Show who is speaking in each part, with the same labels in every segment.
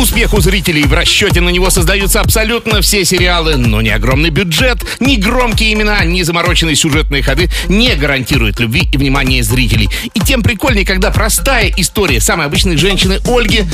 Speaker 1: Успех у зрителей в расчете на него создаются абсолютно все сериалы, но ни огромный бюджет, ни громкие имена, ни замороченные сюжетные ходы не гарантируют любви и внимания зрителей. И тем прикольнее, когда простая история самой обычной женщины Ольги,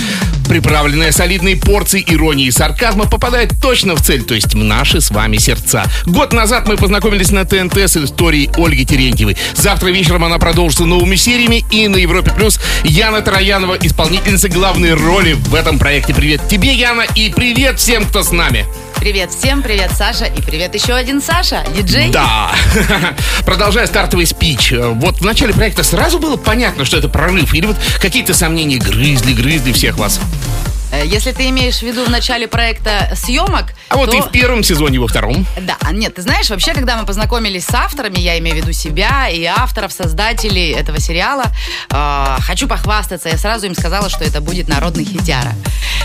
Speaker 1: приправленная солидной порцией иронии и сарказма, попадает точно в цель, то есть в наши с вами сердца. Год назад мы познакомились на ТНТ с историей Ольги Терентьевой. Завтра вечером она продолжится новыми сериями и на Европе Плюс Яна Троянова, исполнительница главной роли в этом проекте. Привет тебе, Яна, и привет всем, кто с нами.
Speaker 2: Привет всем, привет Саша и привет еще один Саша, диджей.
Speaker 1: Да. Продолжая стартовый спич. Вот в начале проекта сразу было понятно, что это прорыв? Или вот какие-то сомнения грызли, грызли всех вас?
Speaker 2: Э, Если ты имеешь в виду в начале проекта съемок,
Speaker 1: А вот
Speaker 2: то...
Speaker 1: и в первом сезоне, и во втором.
Speaker 2: Да, а нет, ты знаешь, вообще, когда мы познакомились с авторами, я имею в виду себя и авторов, создателей этого сериала, э, хочу похвастаться, я сразу им сказала, что это будет народный хитяра.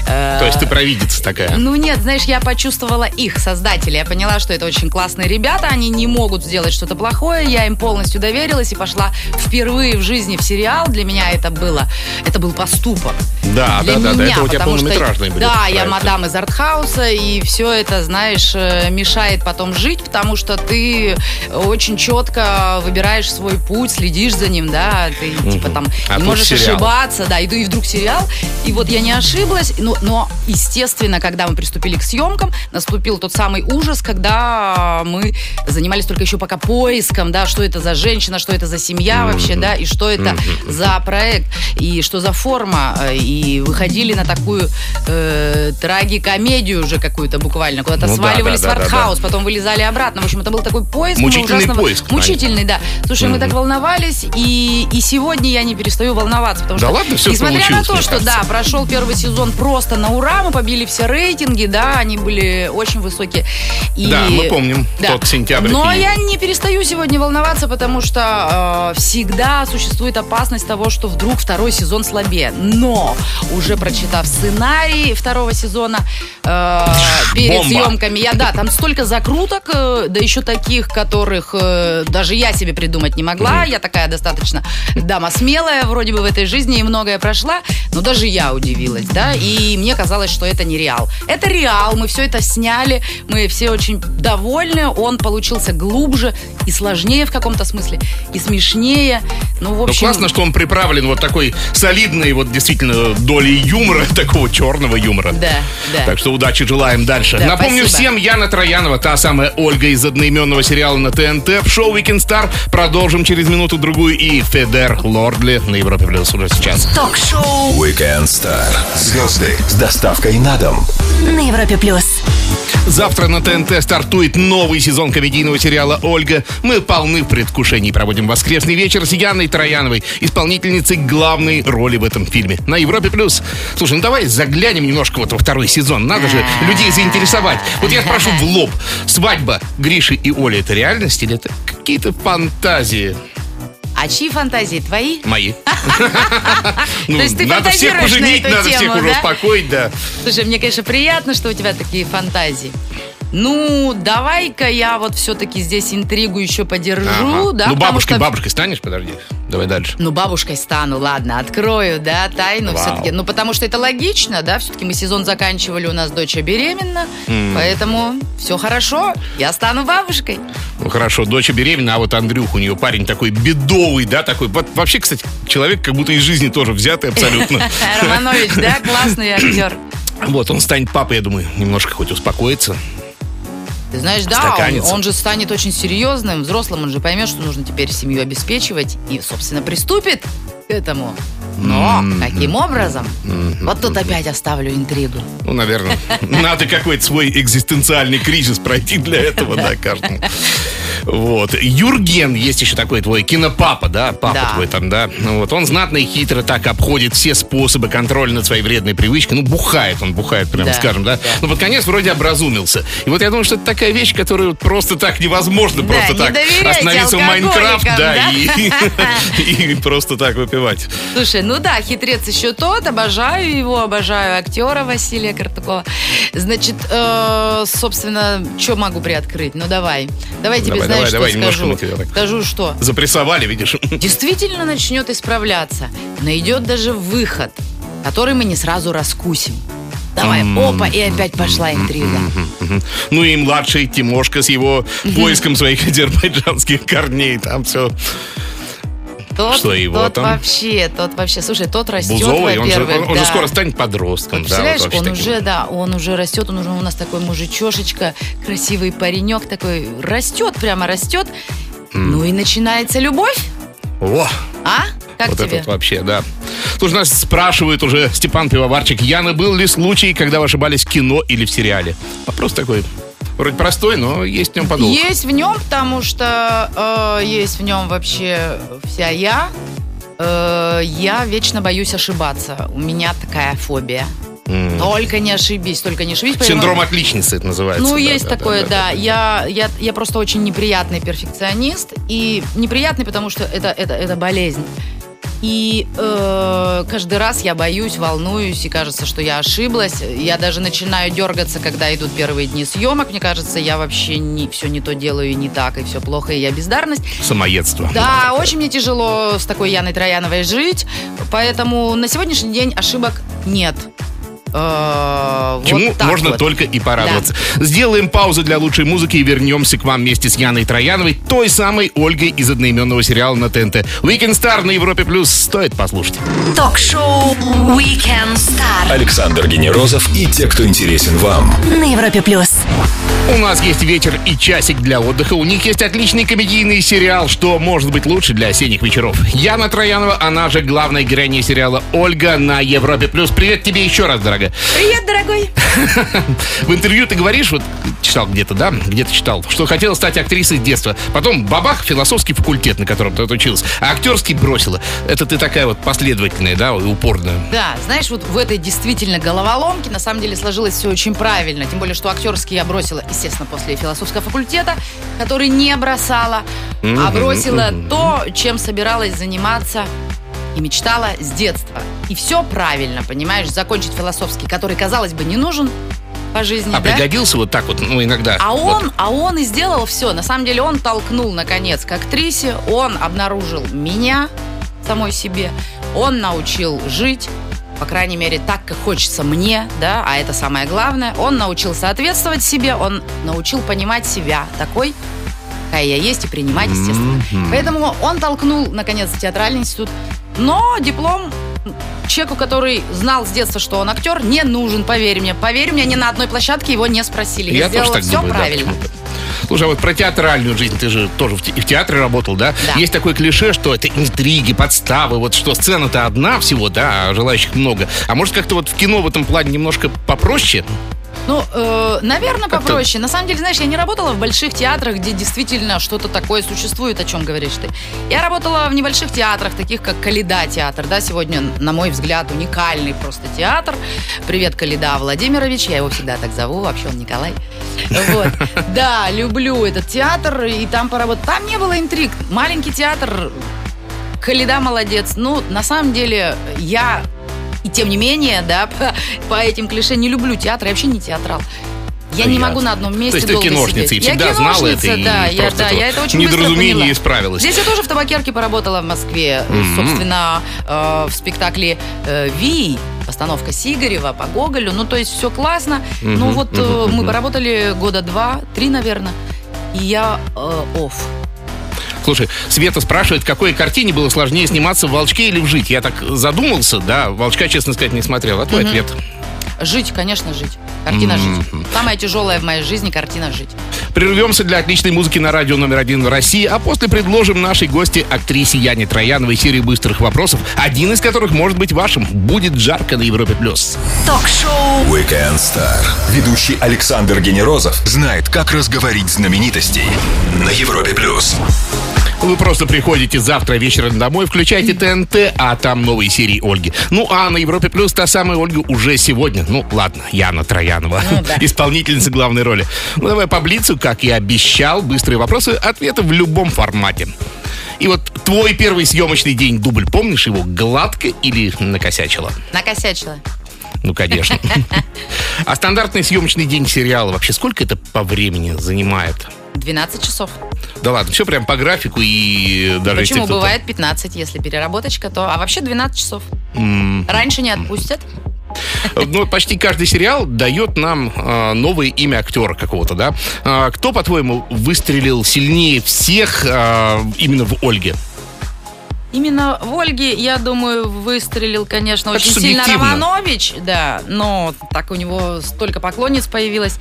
Speaker 2: Э,
Speaker 1: То есть ты провидица такая.
Speaker 2: Ну нет, знаешь, я почувствовала их, создателей. Я поняла, что это очень классные ребята, они не могут сделать что-то плохое. Я им полностью доверилась и пошла впервые в жизни в сериал. Для меня это было, это был поступок.
Speaker 1: Да,
Speaker 2: Для
Speaker 1: да, да, да,
Speaker 2: меня,
Speaker 1: это у тебя
Speaker 2: потому что-
Speaker 1: были
Speaker 2: Да, я мадам из артхауса, и все это, знаешь, э, мешает потом жить, потому что ты очень четко выбираешь свой путь, следишь за ним, да, ты типа там
Speaker 1: А
Speaker 2: не можешь
Speaker 1: сериал.
Speaker 2: ошибаться, да, и, и вдруг сериал, и вот я не ошиблась, но, но, естественно, когда мы приступили к съемкам, наступил тот самый ужас, когда мы занимались только еще пока поиском, да, что это за женщина, что это за семья вообще, да, и что это за проект, и что за форма, э, и выходили на такую э, трагикомедию уже какую-то буквально, куда-то
Speaker 1: Ну да,
Speaker 2: сваливались
Speaker 1: да,
Speaker 2: в
Speaker 1: да, да,
Speaker 2: потом вылезали обратно, в общем, это был такой поиск. мы
Speaker 1: Мучительный
Speaker 2: ужасно-
Speaker 1: поиск.
Speaker 2: Мучительный, да. Слушай, мы так волновались, и, и сегодня я не перестаю волноваться, потому
Speaker 1: Да
Speaker 2: что,
Speaker 1: ладно, всё
Speaker 2: несмотря на то, что,
Speaker 1: кажется.
Speaker 2: да, прошел первый сезон просто на ура, мы побили все рейтинги, да, они были очень высокие. И-
Speaker 1: Да, мы помним тот сентябрь
Speaker 2: Но
Speaker 1: и-
Speaker 2: я не перестаю сегодня волноваться, потому что э, всегда существует опасность того, что вдруг второй сезон слабее. Но уже прочитав сценарий второго сезона э, перед
Speaker 1: Бомба.
Speaker 2: съемками, я да, там столько закруток, э, да еще таких, которых э, даже я себе придумать не могла. Я такая достаточно дама смелая, вроде бы в этой жизни и многое прошла, но даже я удивилась, да, и мне казалось, что это не реал. Это реал, мы все это сняли, мы все очень довольны, он получился глубже и сложнее в каком-то смысле, и смешнее. Ну, в
Speaker 1: Ну,
Speaker 2: общем...
Speaker 1: классно, что он приправлен вот такой солидной, вот действительно, долей юмора, такого черного юмора.
Speaker 2: Да, да.
Speaker 1: Так что удачи желаем дальше.
Speaker 2: Да,
Speaker 1: Напомню
Speaker 2: спасибо.
Speaker 1: всем, Яна Троянова, та самая Ольга из одноименного сериала на ТНТ. В шоу Weekend Star продолжим через минуту-другую. И Федер Лордли на Европе Плюс уже сейчас.
Speaker 3: Ток-шоу
Speaker 4: Weekend Star. Звезды с доставкой на дом.
Speaker 3: на Европе плюс.
Speaker 1: Завтра на ТНТ стартует новый сезон комедийного сериала «Ольга». Мы полны в предвкушении. Проводим воскресный вечер с Яной Трояновой, исполнительницей главной роли в этом фильме. На Европе+. плюс. Слушай, ну давай заглянем немножко вот во второй сезон. Надо же людей заинтересовать. Вот я спрошу в лоб. Свадьба Гриши и Оли – это реальность или это какие-то фантазии
Speaker 2: А чьи фантазии? Твои?
Speaker 1: мои? Ну,
Speaker 2: То есть ты
Speaker 1: надо всех
Speaker 2: фантазируешь на
Speaker 1: поженить, надо всех
Speaker 2: тему,
Speaker 1: уже
Speaker 2: да?
Speaker 1: успокоить, да.
Speaker 2: Слушай, мне, конечно, приятно, что у тебя такие фантазии. Ну, давай-ка я вот все-таки здесь интригу еще подержу,
Speaker 1: Ага.
Speaker 2: да?
Speaker 1: Ну, бабушкой,
Speaker 2: что-
Speaker 1: бабушкой станешь? Подожди. Давай дальше.
Speaker 2: Ну, бабушкой стану, ладно, открою, да, тайну
Speaker 1: Вау.
Speaker 2: все-таки. Ну, потому что это логично, да, все-таки мы сезон заканчивали, у нас дочь беременна, поэтому все хорошо, я стану бабушкой.
Speaker 1: Ну хорошо, дочь беременна, а вот Андрюх у нее парень такой бедовый, да, такой. Вот вообще, кстати, человек как будто из жизни тоже взятый абсолютно.
Speaker 2: Романович, да, классный актер.
Speaker 1: Вот, он станет папой, я думаю, немножко хоть успокоится.
Speaker 2: Ты знаешь, да, он, он же станет очень серьезным, взрослым, он же поймет, что нужно теперь семью обеспечивать и, собственно, приступит этому. Но каким образом? Вот тут опять оставлю интригу.
Speaker 1: Ну, наверное, надо какой-то свой экзистенциальный кризис пройти для этого, да, каждому. Вот. Юрген, есть еще такой твой кинопапа, да, папа
Speaker 2: Да.
Speaker 1: твой там, да. Ну, вот он знатно и хитро так обходит все способы контроля над своей вредной привычкой. Ну, бухает он, бухает, прям
Speaker 2: Да,
Speaker 1: скажем, да.
Speaker 2: да.
Speaker 1: Но под конец вроде образумился. И вот я думаю, что это такая вещь, которую просто так невозможно,
Speaker 2: Да,
Speaker 1: просто
Speaker 2: не
Speaker 1: так остановиться в Майнкрафт, да,
Speaker 2: да?
Speaker 1: и, и просто так выпивать.
Speaker 2: Слушай, ну да, хитрец еще тот, обожаю его, обожаю актера Василия Картукова. Значит, э, собственно, что могу приоткрыть? Ну давай, давай тебе,
Speaker 1: Давай, давай,
Speaker 2: знаешь,
Speaker 1: давай,
Speaker 2: что
Speaker 1: немножко
Speaker 2: скажу?
Speaker 1: тебя так
Speaker 2: Скажу, что
Speaker 1: запрессовали, видишь?
Speaker 2: действительно начнет исправляться. Найдет даже выход, который мы не сразу раскусим. Давай, опа, и опять пошла интрига.
Speaker 1: Ну и младший Тимошка с его поиском своих азербайджанских корней. Там все.
Speaker 2: Тот,
Speaker 1: Что его
Speaker 2: тот
Speaker 1: там?
Speaker 2: вообще, тот вообще, слушай, тот растет,
Speaker 1: Бузовый, он же,
Speaker 2: во-первых,
Speaker 1: он же
Speaker 2: да.
Speaker 1: скоро станет подростком.
Speaker 2: Вот
Speaker 1: да, вот
Speaker 2: представляешь, он
Speaker 1: таким.
Speaker 2: уже, да, он уже растет, он уже у нас такой мужичешечка, красивый паренек такой, растет, прямо растет. Ну и начинается любовь,
Speaker 1: О,
Speaker 2: а? Как
Speaker 1: вот
Speaker 2: тебе?
Speaker 1: этот вообще, да. Слушай, нас спрашивает уже Степан Пивоварчик. Яна, был ли случай, когда вы ошибались в кино или в сериале? Вопрос такой, вроде простой, но есть в нем подвох.
Speaker 2: Есть в нем, потому что э, есть в нем вообще вся я. Э, я вечно боюсь ошибаться. У меня такая фобия.
Speaker 1: М.
Speaker 2: Только не ошибись, только не ошибись. поэтому-
Speaker 1: Синдром отличницы это называется.
Speaker 2: Ну,
Speaker 1: да,
Speaker 2: есть
Speaker 1: да,
Speaker 2: такое,
Speaker 1: да,
Speaker 2: да. Я, я, я просто очень неприятный перфекционист. И неприятный, потому что это, это, это болезнь. И э, каждый раз я боюсь, волнуюсь, и кажется, что я ошиблась. Я даже начинаю дергаться, когда идут первые дни съемок. Мне кажется, я вообще не, все не то делаю и не так, и все плохо, и я бездарность.
Speaker 1: Самоедство.
Speaker 2: Да, очень мне тяжело с такой Яной Трояновой жить, поэтому на сегодняшний день ошибок нет. Э, вот
Speaker 1: Чему
Speaker 2: так
Speaker 1: можно
Speaker 2: вот.
Speaker 1: только и порадоваться. Сделаем паузу для лучшей музыки и вернемся к вам вместе с Яной Трояновой, той самой Ольгой из одноименного сериала на ТНТ. Weekend Star на Европе Плюс. Стоит послушать.
Speaker 3: Ток-шоу Weekend Star
Speaker 4: Александр Генерозов и те, кто интересен вам.
Speaker 3: на Европе плюс.
Speaker 1: У нас есть вечер и часик для отдыха. У них есть отличный комедийный сериал, что может быть лучше для осенних вечеров. Яна Троянова, она же главная героиня сериала Ольга на Европе Плюс. Привет тебе еще раз, дорогая.
Speaker 2: Привет, дорогой.
Speaker 1: В интервью ты говоришь, вот читал где-то, да, где-то читал, что хотела стать актрисой с детства. Потом бабах, философский факультет, на котором ты отучилась, а актерский бросила. Это ты такая вот последовательная, да, и упорная.
Speaker 2: Да, знаешь, вот в этой действительно головоломке на самом деле сложилось все очень правильно. Тем более, что актерский я бросила, естественно, после философского факультета, который не бросала, а бросила то, чем собиралась заниматься и мечтала с детства. И все правильно, понимаешь, закончить философский, который, казалось бы, не нужен по жизни,
Speaker 1: А
Speaker 2: да?
Speaker 1: пригодился вот так вот, ну, иногда.
Speaker 2: А
Speaker 1: Вот.
Speaker 2: он, а он и сделал все. На самом деле он толкнул, наконец, к актрисе. Он обнаружил меня самой себе. Он научил жить, по крайней мере, так, как хочется мне, да, а это самое главное. Он научил соответствовать себе, он научил понимать себя такой, какая я есть, и принимать, естественно. Поэтому он толкнул, наконец, театральный институт. Но диплом человеку, который знал с детства, что он актер, не нужен, поверь мне. Поверь мне, ни на одной площадке его не спросили. Я,
Speaker 1: Я тоже так
Speaker 2: все
Speaker 1: думаю, да,
Speaker 2: правильно.
Speaker 1: почему-то. Слушай, а вот про театральную жизнь, ты же тоже в, те- и в театре работал, да?
Speaker 2: Да.
Speaker 1: Есть такое клише, что это интриги, подставы, вот что сцена-то одна всего, да, а желающих много. А может как-то вот в кино в этом плане немножко попроще?
Speaker 2: Ну, э, наверное,
Speaker 1: Как-то-
Speaker 2: попроще. На самом деле, знаешь, я не работала в больших театрах, где действительно что-то такое существует, о чем говоришь ты. Я работала в небольших театрах, таких как Калида театр, да, сегодня, на мой взгляд, уникальный просто театр. Привет, Калида Владимирович, я его всегда так зову, вообще он Николай. Вот. Да, люблю этот театр, и там поработать. Там не было интриг. Маленький театр, Халида молодец. Ну, на самом деле, я и тем не менее, да, по, по этим клише не люблю театр, я вообще не театрал. Я не
Speaker 1: Ясно.
Speaker 2: могу на одном месте
Speaker 1: То есть ты
Speaker 2: долго
Speaker 1: киношница
Speaker 2: сидеть.
Speaker 1: и всегда
Speaker 2: я
Speaker 1: знала это,
Speaker 2: киношница,
Speaker 1: и
Speaker 2: да, я, да, я это очень поняла.
Speaker 1: исправилась.
Speaker 2: Здесь я тоже в табакерке поработала в Москве.
Speaker 1: Мгм.
Speaker 2: Собственно, э, в спектакле э, «Ви», постановка Сигарева по Гоголю. Ну, то есть все классно.
Speaker 1: Мгм,
Speaker 2: Ну, вот
Speaker 1: мгм,
Speaker 2: мы поработали года два, три, наверное. И я э, офф.
Speaker 1: Слушай, Света спрашивает, в какой картине было сложнее сниматься в «Волчке» или в «Жить». Я так задумался, да, «Волчка», честно сказать, не смотрел. А твой
Speaker 2: Мгм.
Speaker 1: ответ?
Speaker 2: Жить, конечно, жить. Картина. «Жить». Самая тяжелая в моей жизни картина «Жить».
Speaker 1: Прервемся для отличной музыки на радио номер один в России, а после предложим нашей гости актрисе Яне Трояновой серию быстрых вопросов, один из которых может быть вашим. Будет жарко на Европе+. плюс.
Speaker 3: Ток-шоу
Speaker 4: Weekend Star. Ведущий Александр Генерозов знает, как разговорить знаменитостей на Европе плюс.
Speaker 1: Вы просто приходите завтра вечером домой, включаете ТНТ, а там новые серии Ольги. Ну, а на Европе Плюс та самая Ольга уже сегодня. Ну, ладно, Яна Троянова,
Speaker 2: Ну да.
Speaker 1: исполнительница главной роли. Ну, давай по блицу, как и обещал, быстрые вопросы, ответы в любом формате. И вот твой первый съемочный день, дубль, помнишь его гладко или накосячила?
Speaker 2: Накосячила.
Speaker 1: Ну, конечно. А стандартный съемочный день сериала вообще сколько это по времени занимает?
Speaker 2: 12 часов.
Speaker 1: Да ладно, все прям по графику и даже если
Speaker 2: Почему
Speaker 1: кто-то-
Speaker 2: бывает 15, если переработочка, то... А вообще 12 часов. Раньше не отпустят.
Speaker 1: Ну, почти каждый сериал дает нам э, новое имя актера какого-то, да? А, кто, по-твоему, выстрелил сильнее всех э, именно в Ольге?
Speaker 2: Именно в Ольге, я думаю, выстрелил, конечно, очень сильно. Романович, да, но так у него столько поклонниц появилось.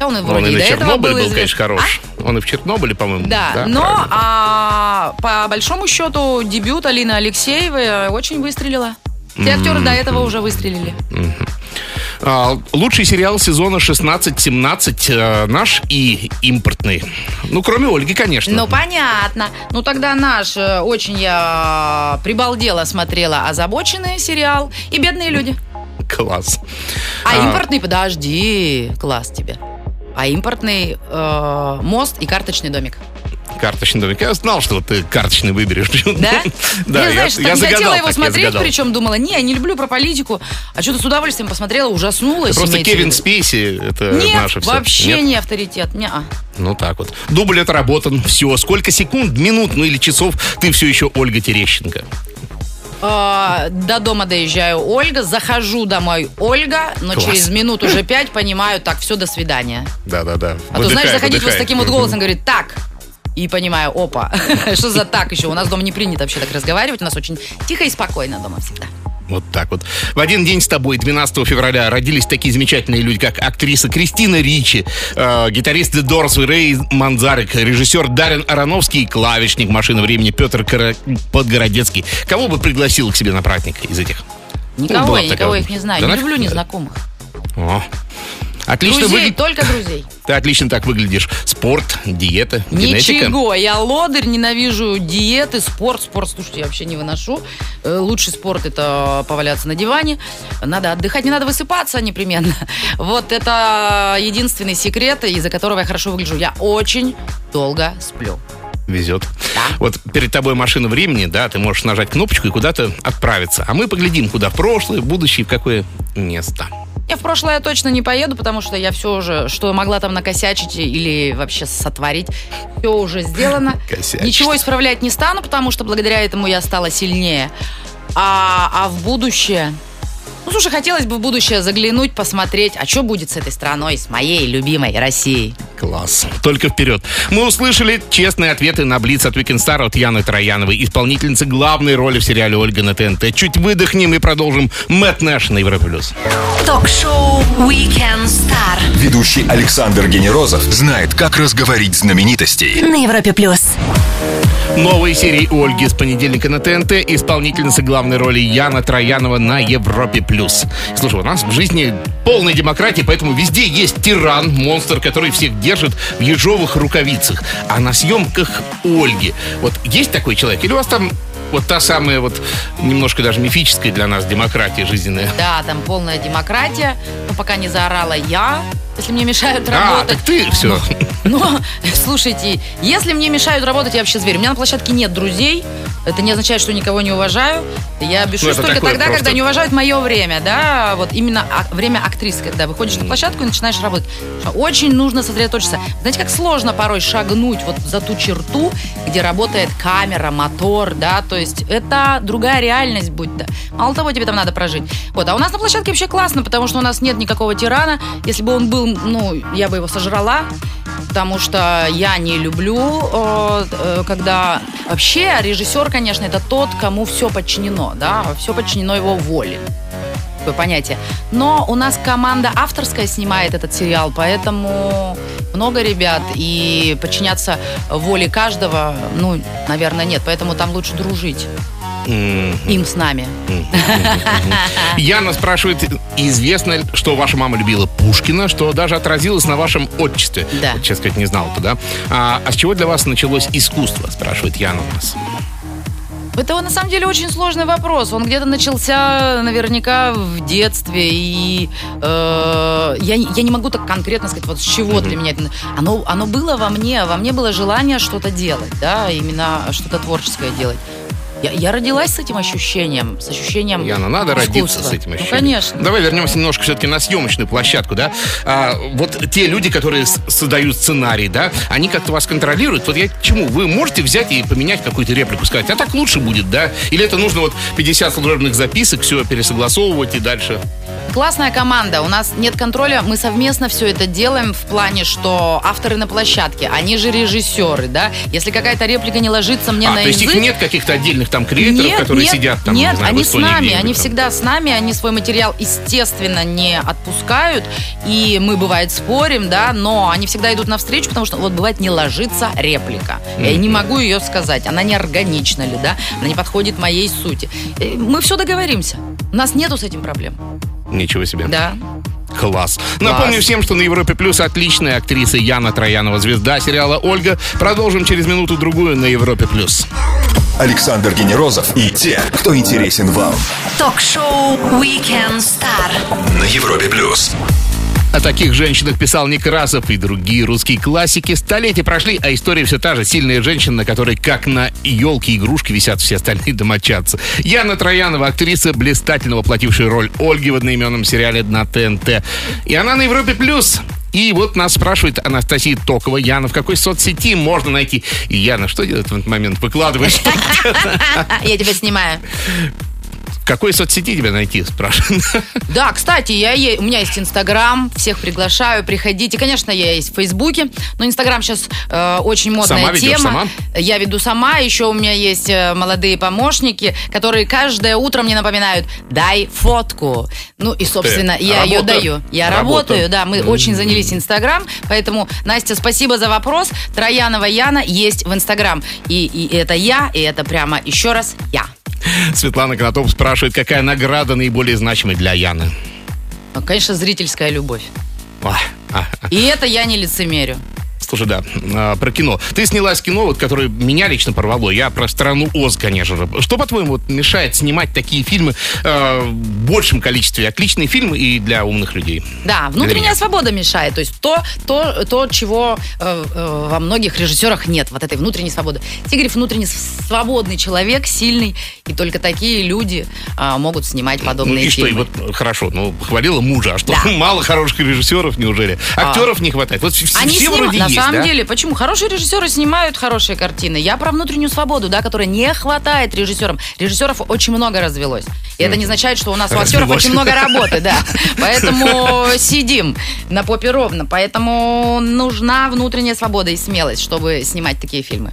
Speaker 2: Да, он и
Speaker 1: Он
Speaker 2: вроде
Speaker 1: и на Чернобыле
Speaker 2: был
Speaker 1: был, конечно, хорош. Он и в Чернобыле, по-моему.
Speaker 2: А? Да, но
Speaker 1: правильно.
Speaker 2: а, по большому счету дебют Алины Алексеевой очень выстрелила. Все актеры до этого уже выстрелили.
Speaker 1: А, лучший сериал сезона 16-17 э, наш и импортный. Ну, кроме Ольги, конечно.
Speaker 2: Ну, понятно. Ну, тогда наш э, очень я прибалдела смотрела озабоченный сериал и бедные люди.
Speaker 1: Класс.
Speaker 2: А,
Speaker 1: А.
Speaker 2: импортный, подожди, класс тебе. А импортный э, мост и карточный домик.
Speaker 1: Карточный домик. Я знал, что ты карточный выберешь.
Speaker 2: Да?
Speaker 1: Да,
Speaker 2: я,
Speaker 1: я,
Speaker 2: знаешь,
Speaker 1: я
Speaker 2: так
Speaker 1: загадал.
Speaker 2: хотела его
Speaker 1: я
Speaker 2: смотреть, причем думала, не, я не люблю про политику. А что-то с удовольствием посмотрела, ужаснулась.
Speaker 1: Просто Кевин. Спейси, это
Speaker 2: Нет,
Speaker 1: наше все.
Speaker 2: вообще
Speaker 1: Нет?
Speaker 2: не авторитет. Не -а.
Speaker 1: Ну так вот. Дубль отработан. Все. Сколько секунд, минут, ну или часов ты все еще Ольга Терещенко.
Speaker 2: А, до дома доезжаю Ольга, захожу домой Ольга, но
Speaker 1: Класс.
Speaker 2: через минут уже пять понимаю, так, все, до свидания.
Speaker 1: Да-да-да.
Speaker 2: А то, знаешь,
Speaker 1: Выдыхай,
Speaker 2: заходить вот с
Speaker 1: выдыхай.
Speaker 2: таким вот голосом, говорит, так, и понимаю, опа, что за так еще? У нас дома не принято вообще так разговаривать, у нас очень тихо и спокойно дома всегда.
Speaker 1: Вот так вот. В один день с тобой, 12 февраля, родились такие замечательные люди, как актриса Кристина Ричи, э, гитарист The Doors Рэй Манзарик, режиссер Дарин Ароновский и клавишник «Машины времени» Петр Кара- Подгородецкий. Кого бы пригласил к себе на праздник из этих?
Speaker 2: Никого,
Speaker 1: была
Speaker 2: я
Speaker 1: такая
Speaker 2: никого их не знаю,
Speaker 1: Да
Speaker 2: не люблю
Speaker 1: не
Speaker 2: незнакомых.
Speaker 1: О. Отлично
Speaker 2: Друзей,
Speaker 1: выглядит.
Speaker 2: только друзей.
Speaker 1: Ты отлично так выглядишь. Спорт, диета, генетика.
Speaker 2: Ничего, я лодырь, ненавижу диеты, спорт. Спорт, слушайте, я вообще не выношу. Э, Лучший спорт это поваляться на диване. Надо отдыхать, не надо высыпаться непременно. Вот это единственный секрет, из-за которого я хорошо выгляжу. Я очень долго сплю.
Speaker 1: Везет.
Speaker 2: Да.
Speaker 1: Вот перед тобой машина времени, да, ты можешь нажать кнопочку и куда-то отправиться. А мы поглядим, куда прошлое, будущее, в какое место.
Speaker 2: Я в прошлое точно не поеду, потому что я все уже, что могла там накосячить или вообще сотворить, все уже сделано.
Speaker 1: Косячить.
Speaker 2: Ничего исправлять не стану, потому что благодаря этому я стала сильнее. А, а в будущее... Ну, слушай, хотелось бы в будущее заглянуть, посмотреть, а что будет с этой страной, с моей любимой Россией.
Speaker 1: Класс. Только вперед. Мы услышали честные ответы на Блиц от Weekend Star от Яны Трояновой, исполнительницы главной роли в сериале «Ольга» на ТНТ. Чуть выдохнем и продолжим Мэтт Нэш на Европе+. плюс.
Speaker 3: Ток-шоу Weekend Star
Speaker 4: Ведущий Александр Генерозов знает, как разговорить знаменитостей.
Speaker 3: на Европе плюс.
Speaker 1: Новые серии Ольги с понедельника на ТНТ. Исполнительница главной роли Яна Троянова на Европе+. плюс. Слушай, у нас в жизни полная демократия, поэтому везде есть тиран, монстр, который всех держит в ежовых рукавицах. А на съемках Ольги, вот есть такой человек? Или у вас там вот та самая вот немножко даже мифическая для нас демократия жизненная?
Speaker 2: Да, там полная демократия, но пока не заорала я, если мне мешают
Speaker 1: А,
Speaker 2: работать.
Speaker 1: так ты все.
Speaker 2: Но, слушайте, если мне мешают работать, я вообще зверь. У меня на площадке нет друзей. Это не означает, что никого не уважаю. Я бешусь
Speaker 1: Ну,
Speaker 2: только тогда,
Speaker 1: просто.
Speaker 2: когда не уважают мое время, да, вот именно ак- время актрисы, когда выходишь на площадку и начинаешь работать. Очень нужно сосредоточиться. Знаете, как сложно порой шагнуть вот за ту черту, где работает камера, мотор, да, то есть это другая реальность будь то. Мало того, тебе там надо прожить. Вот, а у нас на площадке вообще классно, потому что у нас нет никакого тирана. Если бы он был, ну, я бы его сожрала, потому что я не люблю, э, э, когда вообще режиссер, конечно, это тот, кому все подчинено, да, все подчинено его воле. Такое понятие. Но у нас команда авторская снимает этот сериал, поэтому много ребят, и подчиняться воле каждого, ну, наверное, нет. Поэтому там лучше дружить им с нами.
Speaker 1: Яна спрашивает, известно что ваша мама любила Пушкина, что даже отразилось на вашем отчестве?
Speaker 2: Да.
Speaker 1: Вот, честно сказать, не знал-то, да? А, а с чего для вас началось искусство, спрашивает Яна у нас.
Speaker 2: Это на самом деле очень сложный вопрос. Он где-то начался наверняка в детстве. И э, я, я не могу так конкретно сказать, вот с чего для меня это. Оно, оно было во мне, во мне было желание что-то делать, да, именно что-то творческое делать. Я, я родилась с этим ощущением, с ощущением
Speaker 1: Яна, надо
Speaker 2: искусства.
Speaker 1: родиться с этим
Speaker 2: Ну,
Speaker 1: ощущением.
Speaker 2: конечно.
Speaker 1: Давай вернемся немножко все-таки на съемочную площадку, да? А, вот те люди, которые создают сценарий, да, они как-то вас контролируют. Вот я к чему? Вы можете взять и поменять какую-то реплику, сказать, а так лучше будет, да? Или это нужно вот 50 служебных записок, все пересогласовывать и дальше?
Speaker 2: Классная команда. У нас нет контроля. Мы совместно все это делаем в плане, что авторы на площадке, они же режиссеры, да. Если какая-то реплика не ложится мне
Speaker 1: а,
Speaker 2: на
Speaker 1: то есть
Speaker 2: язык...
Speaker 1: их нет каких-то отдельных там креаторов,
Speaker 2: Нет,
Speaker 1: которые
Speaker 2: нет,
Speaker 1: сидят там,
Speaker 2: Нет,
Speaker 1: не знаю,
Speaker 2: они с нами, они
Speaker 1: там?
Speaker 2: всегда с нами, они свой материал, естественно, не отпускают, и мы, бывает, спорим, да, но они всегда идут навстречу, потому что, вот, бывает, не ложится реплика. Я не могу ее сказать, она не органична ли, да, она не подходит моей сути. Э, Мы все договоримся. У нас нету с этим проблем.
Speaker 1: Ничего себе.
Speaker 2: Да.
Speaker 1: Класс. Напомню всем, что на Европе Плюс отличная актриса Яна Троянова, звезда сериала «Ольга». Продолжим через минуту-другую на Европе Плюс.
Speaker 4: Александр Генерозов и те, кто интересен вам.
Speaker 3: Ток-шоу Weekend Star.
Speaker 4: На Европе плюс.
Speaker 1: О таких женщинах писал Некрасов и другие русские классики. Столетия прошли, а история все та же. Сильная женщина, на которой, как на елке игрушки, висят все остальные домочадцы. Яна Троянова, актриса, блистательно воплотившая роль Ольги в одноименном сериале на ТНТ. И она на Европе+. плюс. И вот нас спрашивает Анастасия Токова. Яна, в какой соцсети можно найти? И Яна, что делать в этот момент? Выкладываешь.
Speaker 2: Я тебя снимаю.
Speaker 1: В какой соцсети тебя найти, спрашивают.
Speaker 2: Да, кстати, я, е- у меня есть Инстаграм, всех приглашаю, приходите. Конечно, я есть в Фейсбуке, но Инстаграм сейчас э, очень модная
Speaker 1: Сама ведешь,
Speaker 2: тема.
Speaker 1: сама?
Speaker 2: Я веду сама, еще у меня есть э, молодые помощники, которые каждое утро мне напоминают, дай фотку. Ну и, собственно,
Speaker 1: Ты.
Speaker 2: я ее
Speaker 1: Работа.
Speaker 2: даю. Я
Speaker 1: Работа.
Speaker 2: работаю, да, мы очень занялись Инстаграм, поэтому, Настя, спасибо за вопрос. Троянова Яна есть в Инстаграм. И, и это я, и это прямо еще раз я.
Speaker 1: Светлана Конотоп спрашивает, какая награда наиболее значимая для Яны?
Speaker 2: Ну, Конечно, зрительская любовь.
Speaker 1: А, а, а.
Speaker 2: И это я не лицемерю.
Speaker 1: Слушай, да, а, про кино. Ты снялась кино, вот, которое меня лично порвало. Я про страну Оз, конечно же. Что, по-твоему, вот, мешает снимать такие фильмы э, в большем количестве? Отличные фильмы и для умных людей.
Speaker 2: Да, внутренняя свобода мешает. То есть то, то, то чего э, э, во многих режиссерах нет, вот этой внутренней свободы. Тигрев внутренне свободный человек, сильный, и только такие люди а, могут снимать
Speaker 1: Ну
Speaker 2: подобные
Speaker 1: и что, и
Speaker 2: фильмы.
Speaker 1: вот хорошо, ну, хвалила мужа, а что,
Speaker 2: Да.
Speaker 1: мало хороших режиссеров, неужели? Актеров не хватает. Вот все,
Speaker 2: Они
Speaker 1: все
Speaker 2: снима-
Speaker 1: вроде
Speaker 2: на
Speaker 1: есть,
Speaker 2: самом
Speaker 1: да?
Speaker 2: деле, почему? Хорошие режиссеры снимают хорошие картины. Я про внутреннюю свободу, да, которой не хватает режиссерам. Режиссеров очень много развелось. И это не означает, что у нас у актеров
Speaker 1: Развелось.
Speaker 2: очень много работы, да. Поэтому сидим на попе ровно. Поэтому нужна внутренняя свобода и смелость, чтобы снимать такие фильмы.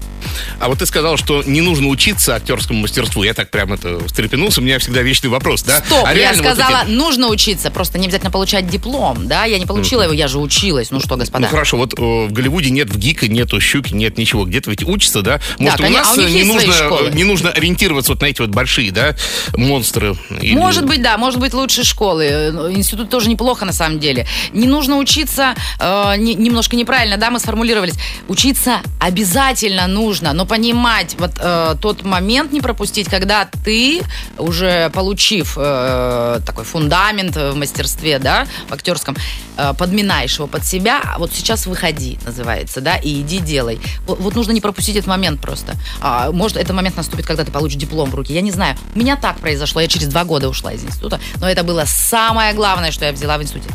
Speaker 1: А вот ты сказал, что не нужно учиться актерскому мастерству. Я так прям это встрепенулся. У меня всегда вечный вопрос, да?
Speaker 2: Стоп,
Speaker 1: А
Speaker 2: я
Speaker 1: реально вот
Speaker 2: сказала,
Speaker 1: эти-
Speaker 2: нужно учиться, просто не обязательно получать диплом, да? Я не получила его, я же училась. Ну что, господа.
Speaker 1: Ну хорошо, вот э, в Голливуде нет в ГИКа, нету щуки, нет ничего. Где-то ведь учатся, да? Может, у
Speaker 2: конечно,
Speaker 1: нас
Speaker 2: а у
Speaker 1: не нужно, не нужно ориентироваться вот на эти вот большие, да, монстры. Или-
Speaker 2: Может быть, да, может быть, лучше школы. Э, Институт тоже неплохо, на самом деле. Не нужно учиться, э, не- немножко неправильно, да, мы сформулировались. Учиться обязательно нужно, но понимать вот э, тот момент не пропустить, когда ты, уже получив э, такой фундамент в мастерстве, да, в актерском, э, подминаешь его под себя, а вот сейчас выходи, называется, да, и иди делай. Вот, вот нужно не пропустить этот момент просто. А, может, этот момент наступит, когда ты получишь диплом в руки. Я не знаю. У меня так произошло. Я через два года ушла из института, но это было самое главное, что я взяла в институте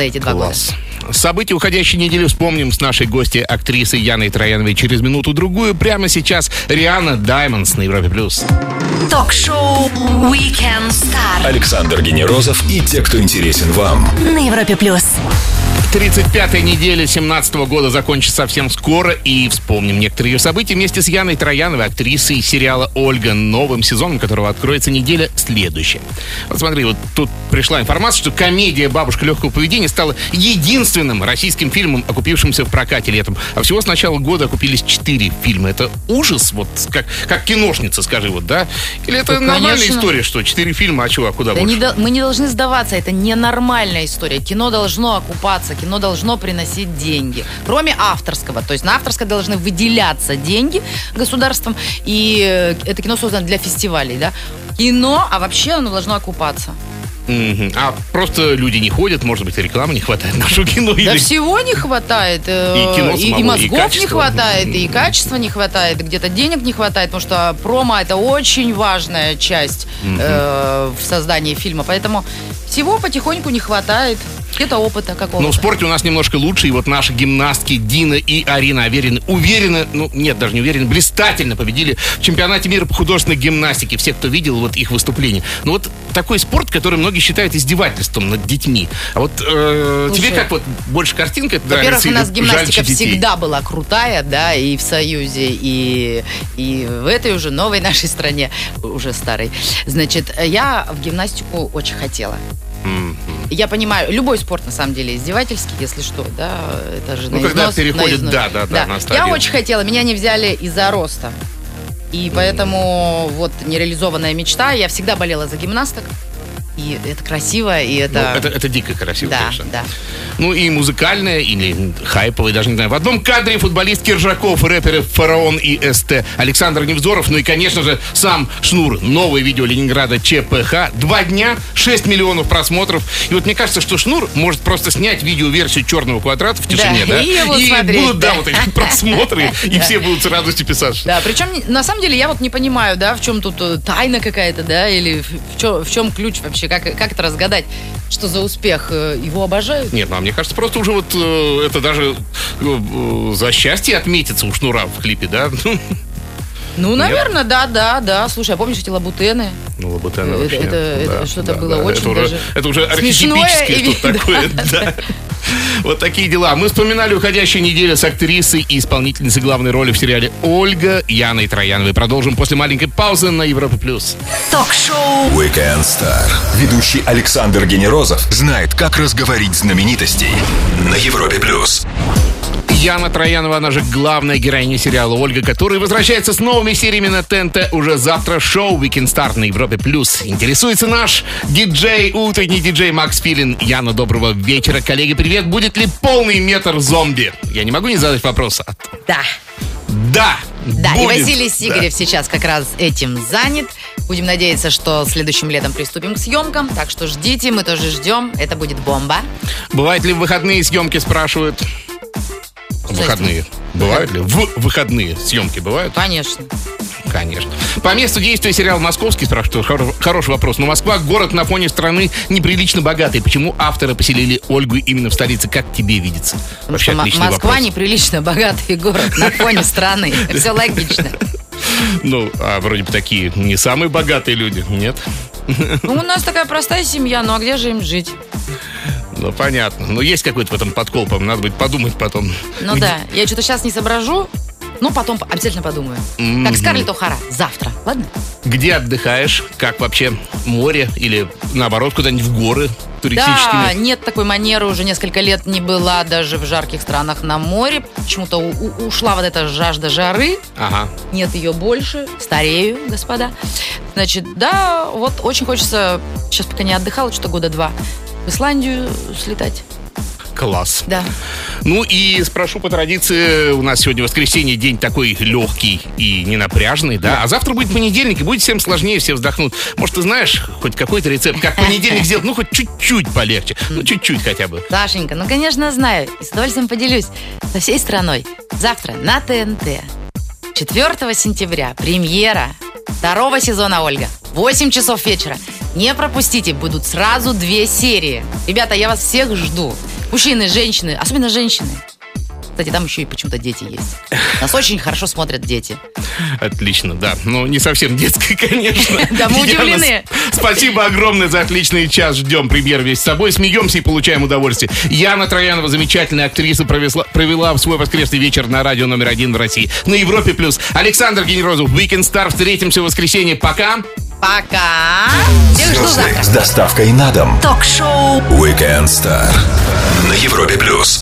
Speaker 2: за эти два года.
Speaker 1: Класс. События уходящей недели вспомним с нашей гостьей, актрисой Яной Трояновой через минуту-другую. Прямо сейчас Риана Даймондс на Европе+. плюс.
Speaker 3: Ток-шоу Weekend Star.
Speaker 4: Александр Генерозов и те, кто интересен вам.
Speaker 3: На Европе плюс.
Speaker 1: 35-я неделя 17 года закончится совсем скоро, и вспомним некоторые ее события вместе с Яной Трояновой, актрисой сериала «Ольга», новым сезоном которого откроется неделя следующая. Вот смотри, вот тут пришла информация, что комедия «Бабушка легкого поведения» стала единственным российским фильмом, окупившимся в прокате летом. А всего с начала года окупились четыре фильма. Это ужас, вот как, как киношница, скажи, вот, да? Или это
Speaker 2: Ну,
Speaker 1: нормальная
Speaker 2: конечно.
Speaker 1: история, что четыре фильма, а чего, а куда
Speaker 2: Да
Speaker 1: больше?
Speaker 2: не мы не должны сдаваться, это ненормальная история. Кино должно окупаться, кино должно приносить деньги. Кроме авторского. То есть на авторское должны выделяться деньги государством. И э, это кино создано для фестивалей, да. Кино, а вообще оно должно окупаться.
Speaker 1: Мгм. А просто люди не ходят, может быть, рекламы не хватает нашего кино.
Speaker 2: Да
Speaker 1: или-
Speaker 2: всего не хватает. э,
Speaker 1: И кино
Speaker 2: и,
Speaker 1: самого, и
Speaker 2: мозгов не
Speaker 1: качества.
Speaker 2: хватает, и качества не хватает, где-то денег не хватает, потому что промо это очень важная часть э, в создании фильма. Поэтому всего потихоньку не хватает. Где-то опыта какого-то.
Speaker 1: Но в спорте у нас немножко лучше, и вот наши гимнастки Дина и Арина Аверины уверенно, ну нет, даже не уверенно, блистательно победили в чемпионате мира по художественной гимнастике. Все, кто видел вот их выступления. Ну вот такой спорт, который многие считают издевательством над детьми. А вот э,
Speaker 2: Слушай,
Speaker 1: тебе как вот больше картинка это
Speaker 2: Во-первых, у нас гимнастика всегда была крутая, да, и в Союзе, и, и в этой уже новой нашей стране, уже старой. Значит, я в гимнастику очень хотела. Я понимаю, любой спорт на самом деле издевательский, если что, да, это же
Speaker 1: Ну,
Speaker 2: на
Speaker 1: когда
Speaker 2: износ,
Speaker 1: переходит,
Speaker 2: на износ.
Speaker 1: да, да, да, на
Speaker 2: Я
Speaker 1: стадию.
Speaker 2: очень хотела, меня не взяли из-за роста. И поэтому вот нереализованная мечта, я всегда болела за гимнасток. И это красиво, и
Speaker 1: Ну,
Speaker 2: это...
Speaker 1: это, это дико красиво,
Speaker 2: да,
Speaker 1: конечно.
Speaker 2: да.
Speaker 1: Ну и музыкальная, или хайповая, даже не знаю. В одном кадре футболист Киржаков, рэперы Фараон и СТ, Александр Невзоров, ну и, конечно же, сам Шнур. Новое видео Ленинграда ЧПХ. Два дня, 6 миллионов просмотров. И вот мне кажется, что Шнур может просто снять видеоверсию черного квадрата в тишине,
Speaker 2: Да,
Speaker 1: да?
Speaker 2: и будут смотреть,
Speaker 1: будут, да,
Speaker 2: да.
Speaker 1: вот эти просмотры, и все будут с радостью писать.
Speaker 2: Да, причем на самом деле я вот не понимаю, да, в чем тут э, тайна какая-то, да, или в чем ключ вообще, как, как это разгадать, что за успех э, его обожают.
Speaker 1: Нет, ну, а мне кажется, просто уже вот э, это даже э, э, за счастье отметится у Шнура в клипе, да?
Speaker 2: Ну, наверное, да, да, да. Слушай, а помнишь эти лабутены?
Speaker 1: Ну, Лабутена
Speaker 2: Это-
Speaker 1: вообще.
Speaker 2: это- это что-то было очень
Speaker 1: это уже,
Speaker 2: даже
Speaker 1: это уже архетипическое что-то такое, да. Вот такие дела. Мы вспоминали уходящую неделю с актрисой и исполнительницей главной роли в сериале «Ольга» Яной Трояновой. Продолжим после маленькой паузы на Европе+. плюс.
Speaker 3: Ток-шоу
Speaker 4: Weekend Star. Ведущий Александр Генерозов знает, как разговорить знаменитостей на Европе плюс.
Speaker 1: Яна Троянова, она же главная героиня сериала «Ольга», который возвращается с новыми сериями на ТНТ уже завтра. Шоу «Weekend Star» на Европе+. плюс. Интересуется наш диджей, утренний диджей Макс Филин. Яна, доброго вечера. Коллеги, привет. Будет ли полный метр зомби? Я не могу не задать вопрос.
Speaker 2: Да.
Speaker 1: Да!
Speaker 2: Да,
Speaker 1: будет.
Speaker 2: и Василий Сигарев сейчас как раз этим занят. Будем надеяться, что следующим летом приступим к съемкам. Так что ждите, мы тоже ждем. Это будет бомба.
Speaker 1: Бывают ли в выходные съемки, спрашивают? Выходные. Бывают ли? В выходные съемки бывают?
Speaker 2: Конечно.
Speaker 1: Конечно. По месту действия сериал «Московский» спрашивают. Хоро- Хороший вопрос. Но Москва – город на фоне страны неприлично богатый. Почему авторы поселили Ольгу именно в столице? Как тебе видится?
Speaker 2: Потому что М-
Speaker 1: отличный
Speaker 2: Москва
Speaker 1: вопрос.
Speaker 2: неприлично богатый город на фоне страны. Все логично.
Speaker 1: Ну, а вроде бы такие не самые богатые люди, нет?
Speaker 2: Ну, у нас такая простая семья, ну а где же им жить?
Speaker 1: Ну, понятно. Но есть какой-то в этом подкол, по надо будет подумать потом.
Speaker 2: Ну да, я что-то сейчас не соображу, ну потом по- обязательно подумаю. Как Скарлетт О'Хара, завтра, ладно?
Speaker 1: Где отдыхаешь? Как вообще? Море? Или наоборот, куда-нибудь в горы туристическими?
Speaker 2: Да, нет такой манеры, уже несколько лет не была даже в жарких странах на море. Почему-то у- у- ушла вот эта жажда жары,
Speaker 1: Ага.
Speaker 2: нет ее больше, старею, господа. Значит, да, вот очень хочется, сейчас пока не отдыхала, что-то года два, в Исландию слетать.
Speaker 1: Класс.
Speaker 2: Да.
Speaker 1: Ну и спрошу по традиции, у нас сегодня воскресенье, день такой легкий и ненапряжный, да? А завтра будет понедельник, и будет всем сложнее, все вздохнут. Может, ты знаешь хоть какой-то рецепт, как понедельник сделать, ну, хоть чуть-чуть полегче, ну, чуть-чуть хотя бы.
Speaker 2: Сашенька, ну, конечно, знаю. И с удовольствием поделюсь со всей страной. Завтра на ТНТ. 4 сентября премьера второго сезона «Ольга». 8 часов вечера. Не пропустите, будут сразу две серии. Ребята, я вас всех жду. Мужчины, женщины, особенно женщины. Кстати, там еще и почему-то дети есть. Нас очень хорошо смотрят дети.
Speaker 1: Отлично, да. Ну, не совсем детское, конечно.
Speaker 2: Да, мы удивлены.
Speaker 1: Спасибо огромное за отличный час. Ждем премьер весь с собой. Смеемся и получаем удовольствие. Яна Троянова, замечательная актриса, провела в свой воскресный вечер на радио номер один в России. На Европе+. плюс. Александр Генерозов, Weekend Star. Встретимся в воскресенье. Пока.
Speaker 2: Пока! Всех жду
Speaker 4: Звезды
Speaker 2: завтра.
Speaker 4: с доставкой на дом.
Speaker 3: Ток-шоу
Speaker 4: Weekend Star на Европе плюс.